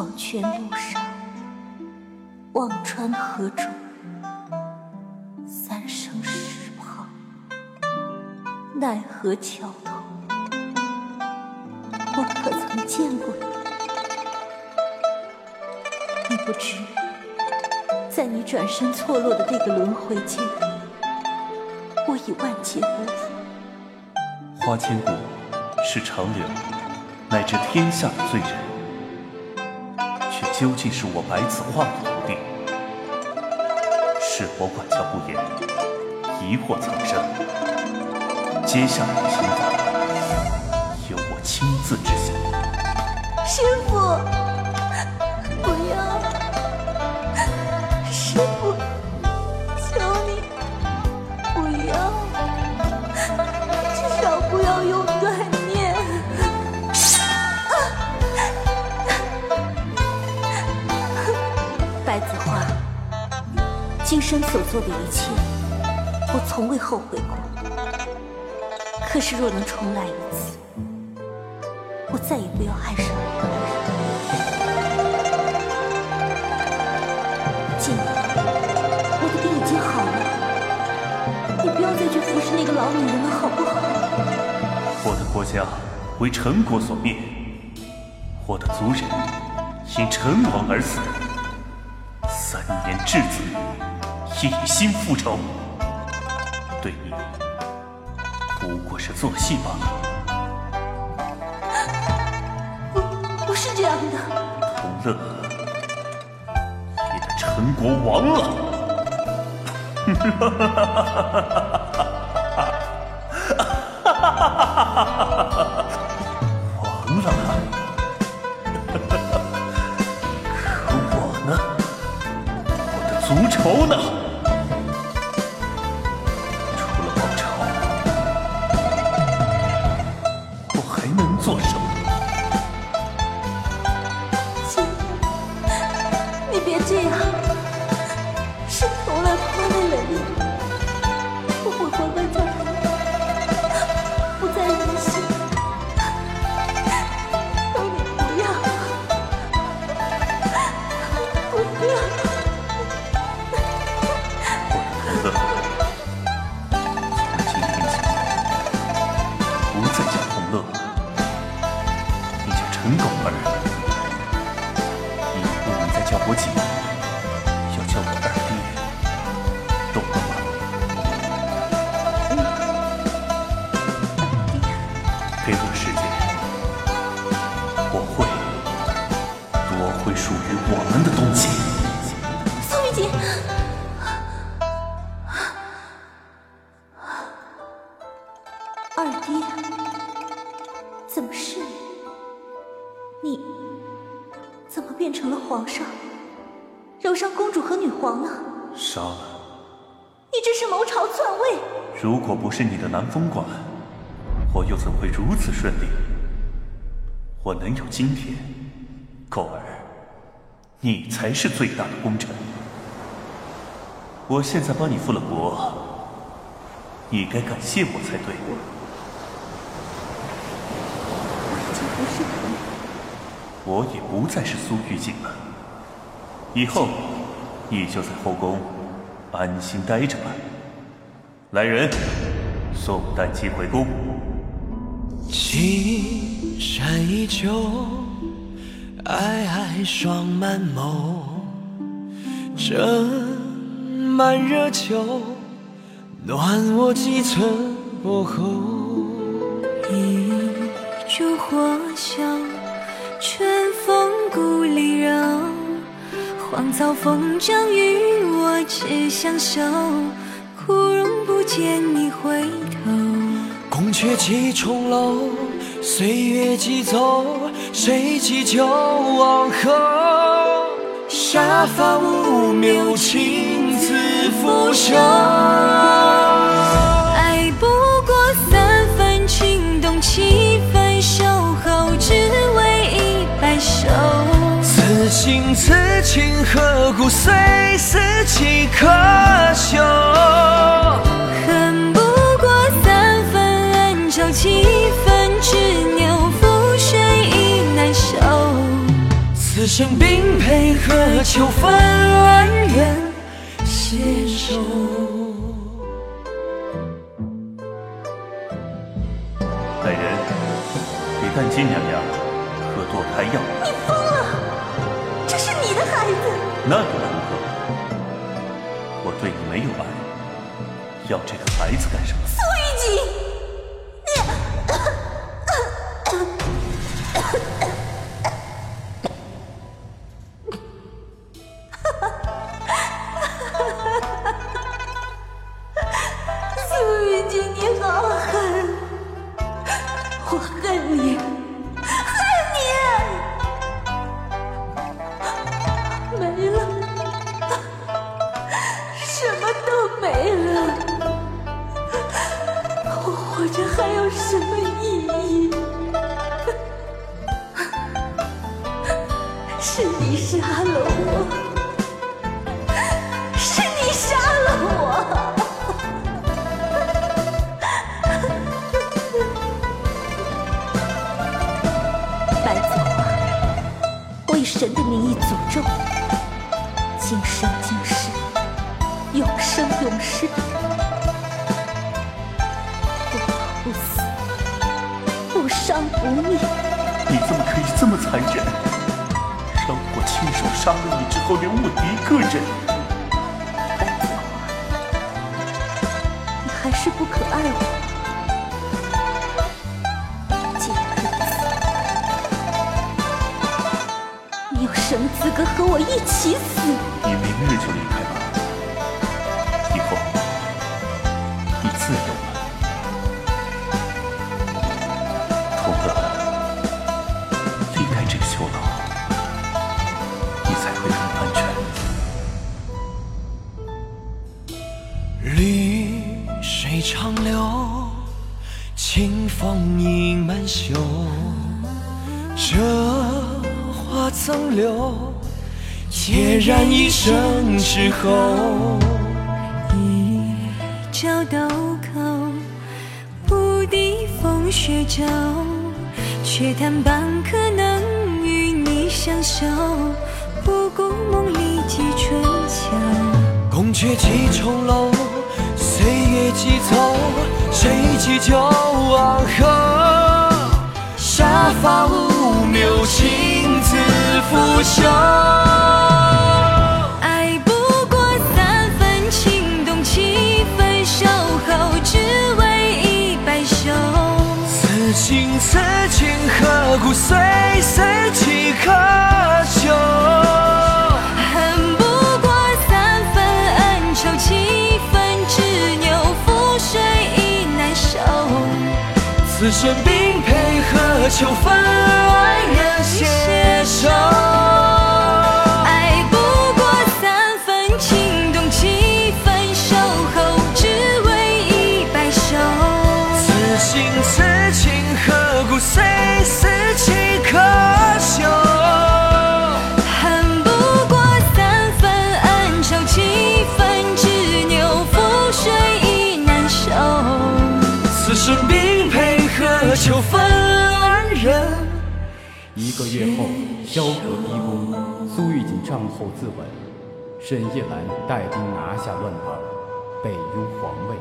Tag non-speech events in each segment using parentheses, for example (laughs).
黄泉路上，忘川河中，三生石旁，奈何桥头，我可曾见过你？你不知，在你转身错落的那个轮回间，我已万劫不复。花千骨，是长留，乃至天下的罪人。究竟是我白子画的徒弟。是否管教不严，疑惑丛生。接下来的行动，由我亲自执行。师傅，生所做的一切，我从未后悔过。可是若能重来一次，我再也不要爱上一个人。静，我的病已经好了，你不要再去服侍那个老女人了，好不好？我的国家为陈国所灭，我的族人因陈王而死，三年稚子一心复仇，对你不过是做戏罢了。不，不是这样的。同乐，你的陈国亡了。亡 (laughs) 是同乐拖累了你，我会乖乖叫他不再任性。求你不要，不要。你？怎么变成了皇上？柔商公主和女皇呢？杀了。你这是谋朝篡位！如果不是你的南风馆，我又怎会如此顺利？我能有今天，狗儿，你才是最大的功臣。我现在帮你复了国，你该感谢我才对。我已经不是你，我也不再是苏玉锦了，以后你就在后宫安心待着吧。来人，送丹姬回宫。青山依旧，皑皑霜满眸，斟满热酒，暖我几寸薄喉。一烛火香，春风故里绕。荒草疯长与我只相守，枯荣不见你回头。宫阙几重楼，岁月几走，谁记旧往后？沙发无谬，情字拂袖。此情此情何故虽死岂可休？恨不过三分恩仇，七分执拗，覆水亦难收。此生并配何求分万缘？接受。来人，给淡金娘娘喝堕胎药。那又如何？我对你没有爱，要这个孩子干什么？苏玉什么意义？(laughs) 是你杀了我，是你杀了我！(laughs) 白子画，我以神的名义诅咒你，杀了你之后，留我一个人。你还是不可爱我。既然如此，你有什么资格和我一起死？你明日就离开水长流，清风盈满袖。这花曾留，孑然一生之后。一朝豆蔻，不敌风雪骤，却叹半刻能与你相守，不顾梦里几春秋。宫阙几重楼，岁月几走，谁记旧往后？沙发无谬，情字拂袖。爱不过三分情动，七分守候，只为一白首。此情此景，何故岁岁此生并配何求分爱人携手？爱不过三分情动，七分守候，只为一白首。此情此情，何故岁岁一个月后，萧何逼宫，苏玉锦帐后自刎，沈夜兰带兵拿下乱党，北拥皇位。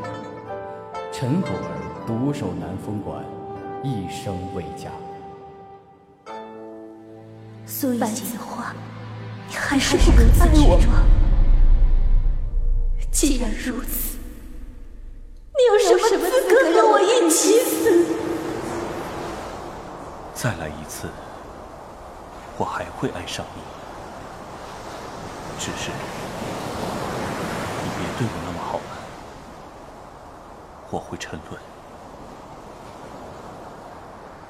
陈果儿独守南风馆，一生未嫁。苏玉锦的话，你还是不肯爱我吗？既然如此，你有什么资格和我一起死？再来一次，我还会爱上你。只是你别对我那么好了，我会沉沦。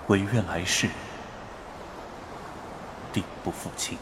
唯愿来世定不负卿。